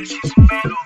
bitch, she's